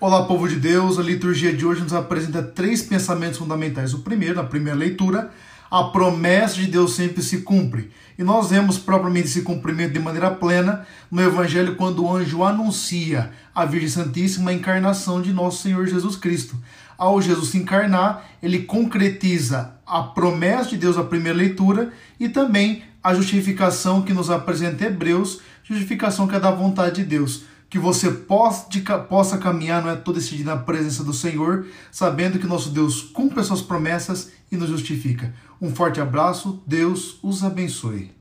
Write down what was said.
Olá, povo de Deus. A liturgia de hoje nos apresenta três pensamentos fundamentais. O primeiro, na primeira leitura, a promessa de Deus sempre se cumpre. E nós vemos propriamente esse cumprimento de maneira plena no Evangelho quando o anjo anuncia a Virgem Santíssima a encarnação de nosso Senhor Jesus Cristo. Ao Jesus se encarnar, ele concretiza a promessa de Deus na primeira leitura e também a justificação que nos apresenta Hebreus, justificação que é da vontade de Deus que você possa, caminhar não é, todo esse dia na presença do Senhor, sabendo que nosso Deus cumpre as suas promessas e nos justifica. Um forte abraço, Deus os abençoe.